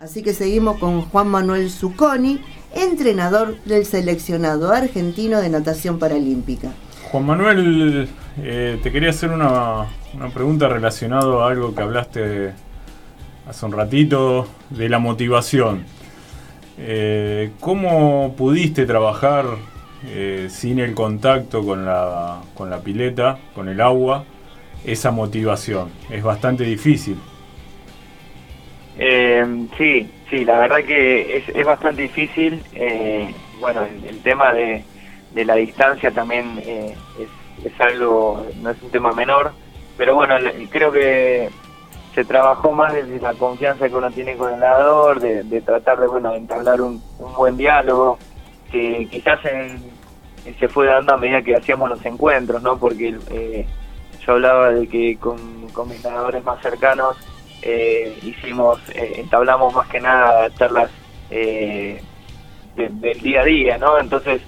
Así que seguimos con Juan Manuel Zucconi, entrenador del seleccionado argentino de natación paralímpica. Juan Manuel, eh, te quería hacer una, pregunta relacionada a algo que hablaste hace un ratito de la motivación. Eh, ¿Cómo pudiste trabajar eh, sin el contacto con la, con la pileta, con el agua, esa motivación? Es bastante difícil. Sí, sí, la verdad que es, bastante difícil. bueno, el tema de, de la distancia también eh, es, algo, no es un tema menor, pero bueno, creo que se trabajó más desde la confianza que uno tiene con el nadador, de, tratar de, bueno, entablar un, buen diálogo, que quizás se fue dando a medida que hacíamos los encuentros, ¿no? Porque eh, yo hablaba de que con, mis nadadores más cercanos eh, hicimos, entablamos más que nada charlas del día a día, ¿no? Entonces,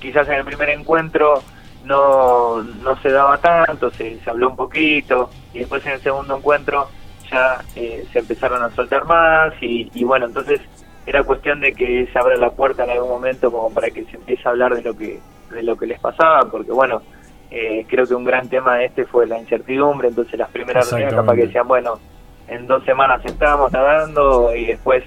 quizás en el primer encuentro no, no se daba tanto, se, se habló un poquito, y después en el segundo encuentro ya eh, se empezaron a soltar más, y, bueno, entonces era cuestión de que se abra la puerta en algún momento como para que se empiece a hablar de lo que, de lo que les pasaba, porque bueno, eh, creo que un gran tema de este fue la incertidumbre, entonces las primeras reuniones capaz que decían, bueno, en dos semanas estábamos nadando y después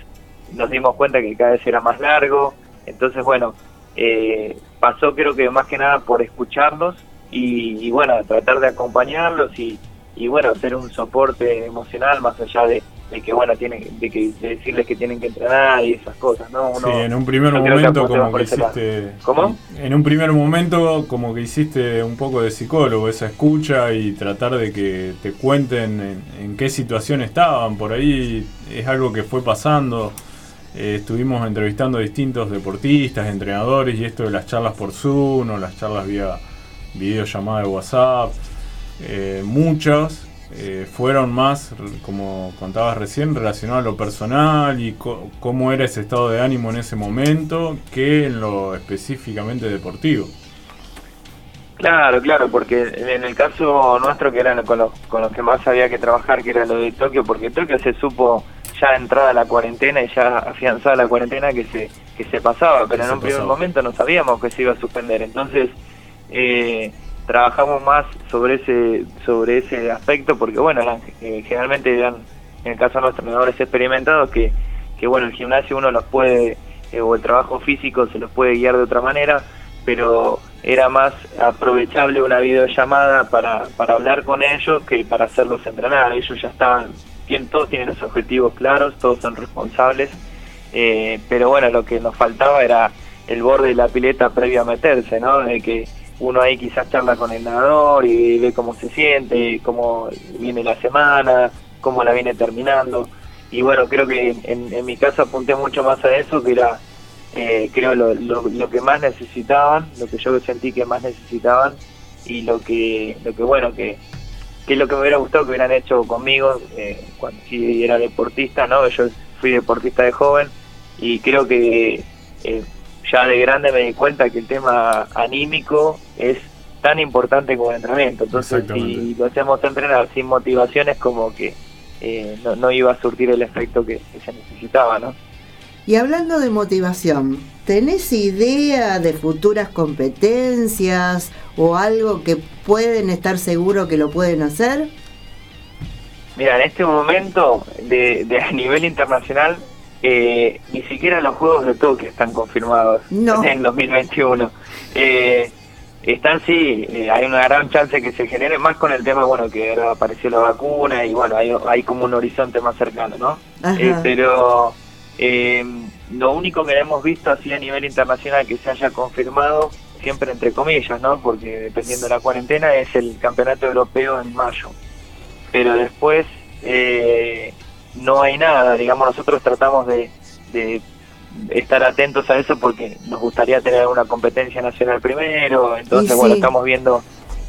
nos dimos cuenta que cada vez era más largo, entonces bueno, eh, pasó creo que más que nada por escucharlos y, bueno, tratar de acompañarlos y, y, bueno, ser un soporte emocional más allá de, que bueno, tienen, de, que, decirles que tienen que entrenar y esas cosas, ¿no? sí, en un primer momento como que hiciste... ¿Cómo? En un primer momento como que hiciste un poco de psicólogo, esa escucha y tratar de que te cuenten en qué situación estaban, por ahí es algo que fue pasando eh, estuvimos entrevistando a distintos deportistas, entrenadores y esto de las charlas por Zoom o las charlas vía videollamada de WhatsApp. Eh, muchas eh, fueron más, como contabas recién, relacionadas a lo personal y cómo era ese estado de ánimo en ese momento que en lo específicamente deportivo. Claro, claro, porque en el caso nuestro, que eran con los, con los que más había que trabajar, que era lo de Tokio, porque Tokio se supo ya entrada la cuarentena y ya afianzada la cuarentena que se que se pasaba, pero en un primer momento no sabíamos que se iba a suspender, entonces eh, trabajamos más sobre ese sobre ese aspecto porque bueno, eh, generalmente eran en el caso de los entrenadores experimentados que que bueno, el gimnasio uno los puede eh, o el trabajo físico se los puede guiar de otra manera, pero era más aprovechable una videollamada para, para hablar con ellos que para hacerlos entrenar. Ellos ya estaban todos tienen los objetivos claros, todos son responsables, eh, pero bueno, lo que nos faltaba era el borde de la pileta previo a meterse, ¿no? De que uno ahí quizás charla con el nadador y ve cómo se siente, cómo viene la semana, cómo la viene terminando. Y bueno, creo que en, mi caso apunté mucho más a eso, que era, eh, creo, lo, lo, que más necesitaban, lo que yo sentí que más necesitaban y lo que, lo que bueno, que, que es lo que me hubiera gustado que hubieran hecho conmigo eh, cuando sí era deportista, ¿no? Yo fui deportista de joven y creo que eh, ya de grande me di cuenta que el tema anímico es tan importante como el entrenamiento. Entonces, si lo hacemos entrenar sin motivaciones, como que eh, no, iba a surtir el efecto que, que se necesitaba, ¿no? Y hablando de motivación, ¿tenés idea de futuras competencias o algo que pueden estar seguros que lo pueden hacer? Mira, en este momento, de, a nivel internacional, eh, ni siquiera los Juegos de Tokio están confirmados en 2021. Eh, están sí, eh, hay una gran chance que se genere, más con el tema, bueno, que ahora apareció la vacuna y bueno, hay, hay como un horizonte más cercano, ¿no? pero eh, lo único que hemos visto así a nivel internacional que se haya confirmado, siempre entre comillas, ¿no? Porque dependiendo de la cuarentena, es el campeonato europeo en mayo. Pero después eh, no hay nada, digamos, nosotros tratamos de, estar atentos a eso porque nos gustaría tener alguna competencia nacional primero, entonces, bueno, estamos viendo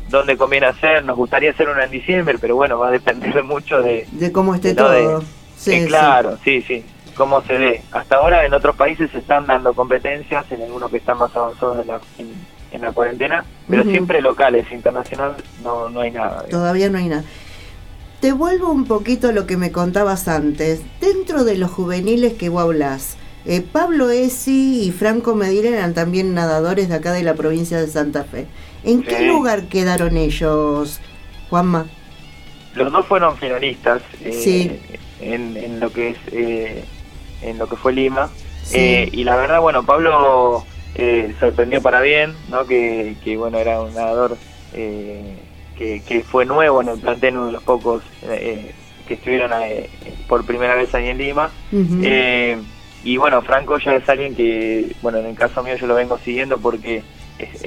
dónde conviene hacer, nos gustaría hacer una en diciembre, pero bueno, va a depender mucho de... De cómo esté todo. sí, claro, sí, sí cómo se ve. Hasta ahora en otros países se están dando competencias, en algunos que están más avanzados en la, en, la cuarentena, pero siempre locales, internacional no, no hay nada. Todavía no hay nada. Te vuelvo un poquito a lo que me contabas antes. Dentro de los juveniles que vos hablas, eh, Pablo Esi y Franco Medina eran también nadadores de acá de la provincia de Santa Fe. ¿En qué lugar quedaron ellos, Juanma? Los dos fueron finalistas eh, en, lo que es eh, en lo que fue Lima y la verdad bueno Pablo sorprendió para bien, ¿no? Que, que bueno era un nadador que, fue nuevo en el plantel, uno de los pocos eh, que estuvieron eh, por primera vez ahí en Lima. Eh, y bueno, Franco ya es alguien que, bueno, en el caso mío yo lo vengo siguiendo porque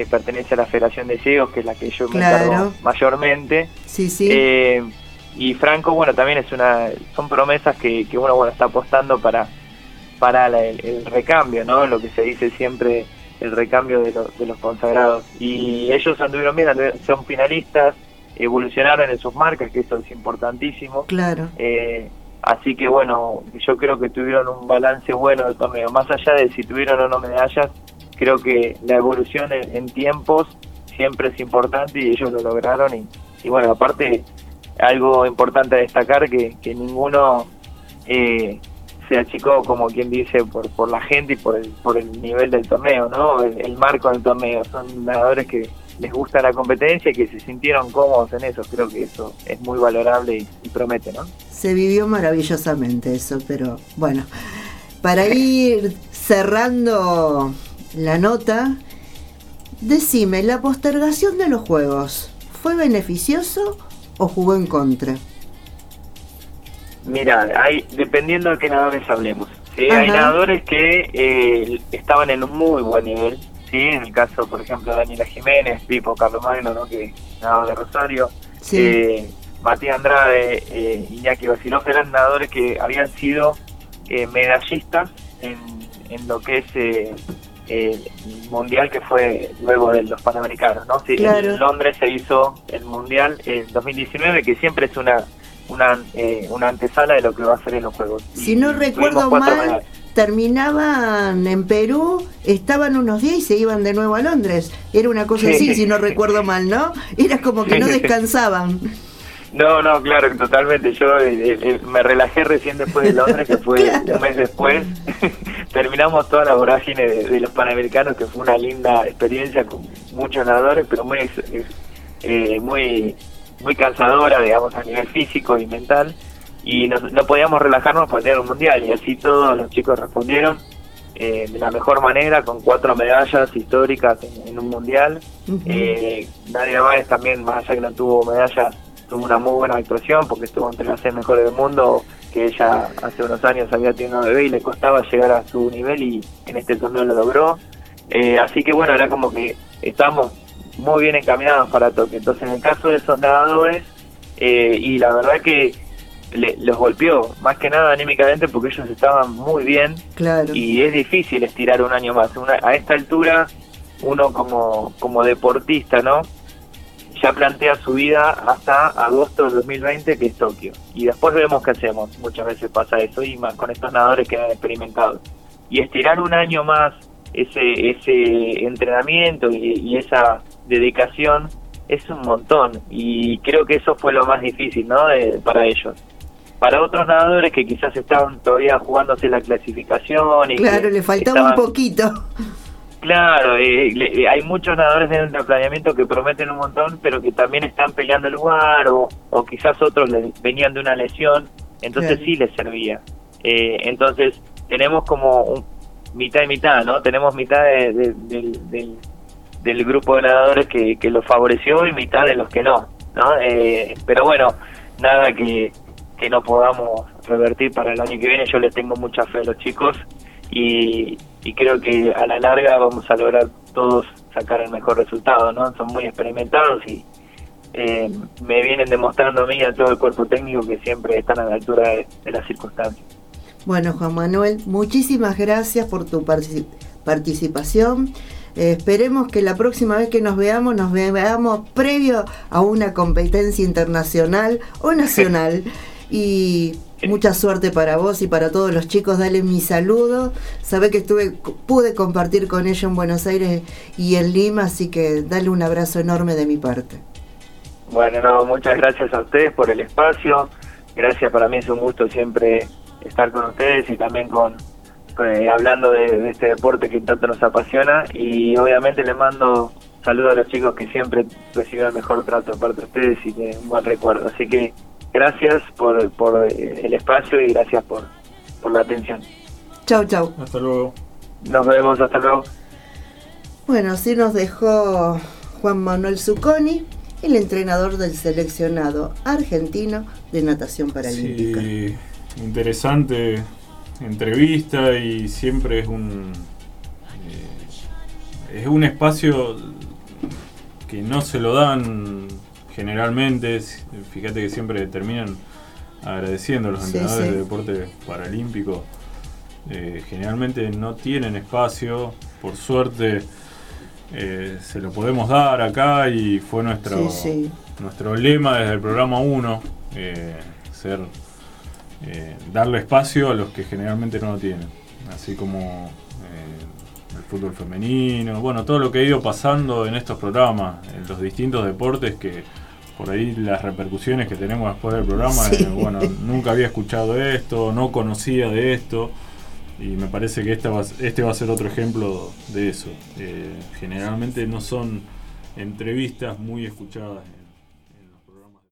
pertenece a la Federación de Ciegos, que es la que yo me encargo mayormente. Sí, sí. y Franco, bueno, también es una, son promesas que, que uno bueno, está apostando para, para el, recambio, ¿no? Lo que se dice siempre el recambio de, de los consagrados. Y ellos anduvieron bien, son finalistas, evolucionaron en sus marcas, que eso es importantísimo. Claro. Eh, así que bueno, yo creo que tuvieron un balance bueno del torneo. Más allá de si tuvieron o no medallas, creo que la evolución en, tiempos siempre es importante y ellos lo lograron. Y, y bueno, aparte, algo importante a destacar que, que ninguno eh, se achicó, como quien dice, por, por la gente y por el, por el nivel del torneo, ¿no? El, marco del torneo. Son nadadores que les gusta la competencia y que se sintieron cómodos en eso. Creo que eso es muy valorable y, promete, ¿no? Se vivió maravillosamente eso, pero bueno, para ir cerrando la nota, decime, ¿la postergación de los juegos fue beneficioso o jugó en contra? Mira, hay, dependiendo de qué nadadores hablemos. ¿sí? Hay nadadores que eh, estaban en un muy buen nivel. ¿sí? En el caso, por ejemplo, Daniela Jiménez, Pipo Carlomagno, ¿no? que nadador de Rosario. Eh, Matías Andrade, eh, Iñaki Basilov eran nadadores que habían sido eh, medallistas en, en lo que es eh, el mundial que fue luego de los Panamericanos. ¿no? Sí, En Londres se hizo el mundial en 2019, que siempre es una una, eh, una antesala de lo que va a ser en los Juegos. Si no recuerdo mal, terminaban en Perú, estaban unos días y se iban de nuevo a Londres. Era una cosa así, si no recuerdo mal, ¿no? Era como que no descansaban. No, no, claro, totalmente. Yo eh, eh, me relajé recién después de Londres, que fue un mes después. Terminamos toda la vorágine de, los Panamericanos, que fue una linda experiencia con muchos nadadores, pero muy, muy muy cansadora, digamos, a nivel físico y mental, y no, podíamos relajarnos para tener un mundial, y así todos los chicos respondieron eh, de la mejor manera, con cuatro medallas históricas en, un mundial. eh, Nadia Báez también, más allá que no tuvo medalla, tuvo una muy buena actuación, porque estuvo entre las seis mejores del mundo, que ella hace unos años había tenido un bebé y le costaba llegar a su nivel, y en este torneo lo logró. Eh, así que bueno, era como que estábamos muy bien encaminados para Tokio. Entonces, en el caso de esos nadadores, eh, y la verdad que los golpeó, más que nada anímicamente, porque ellos estaban muy bien. Claro. Y es difícil estirar un año más. a esta altura, uno como, como deportista, ¿no? Ya plantea su vida hasta agosto del 2020, que es Tokio. Y después vemos qué hacemos. Muchas veces pasa eso, y más con estos nadadores que han experimentado. Y estirar un año más ese, ese entrenamiento y esa dedicación es un montón y creo que eso fue lo más difícil ¿no? para ellos. Para otros nadadores que quizás estaban todavía jugándose la clasificación y claro, le faltaba un poquito. Claro, eh, hay muchos nadadores en el planeamiento que prometen un montón, pero que también están peleando el lugar o, o quizás otros venían de una lesión, entonces sí les servía. Eh, entonces tenemos como un, mitad y mitad, ¿no? Tenemos mitad de, del del grupo de nadadores que, que lo favoreció y mitad de los que no, ¿no? Eh, pero bueno, nada que, que no podamos revertir para el año que viene. Yo le tengo mucha fe a los chicos y, y creo que a la larga vamos a lograr todos sacar el mejor resultado, ¿no? Son muy experimentados y eh, me vienen demostrando a mí y a todo el cuerpo técnico que siempre están a la altura de, de las circunstancias. Bueno, Juan Manuel, muchísimas gracias por tu participación. Eh, esperemos que la próxima vez que nos veamos, nos veamos previo a una competencia internacional o nacional. y mucha suerte para vos y para todos los chicos. Dale mi saludo. Sabé que estuve, pude compartir con ellos en Buenos Aires y en Lima, así que dale un abrazo enorme de mi parte. Bueno, no, muchas gracias a ustedes por el espacio. Gracias, para mí es un gusto siempre estar con ustedes y también con eh, hablando de, este deporte que tanto nos apasiona. Y obviamente le mando saludos a los chicos que siempre reciben el mejor trato de parte de ustedes y de un buen recuerdo. Así que gracias por, por eh, el espacio y gracias por, por la atención. Chau, chau. Hasta luego. Nos vemos, hasta luego. Bueno, así nos dejó Juan Manuel Zucconi, el entrenador del seleccionado argentino de natación paralímpica. Sí, interesante entrevista y siempre es un eh, es un espacio que no se lo dan generalmente. Fíjate que siempre terminan agradeciendo a los entrenadores de deporte paralímpico. Eh, generalmente no tienen espacio, por suerte eh, se lo podemos dar acá y fue nuestro, nuestro lema desde el programa 1, eh, darle espacio a los que generalmente no lo tienen, así como el fútbol femenino, bueno, todo lo que ha ido pasando en estos programas, en los distintos deportes que por ahí las repercusiones que tenemos después del programa, bueno, nunca había escuchado esto, no conocía de esto. Y me parece que esta este va a ser otro ejemplo de eso. Eh, generalmente no son entrevistas muy escuchadas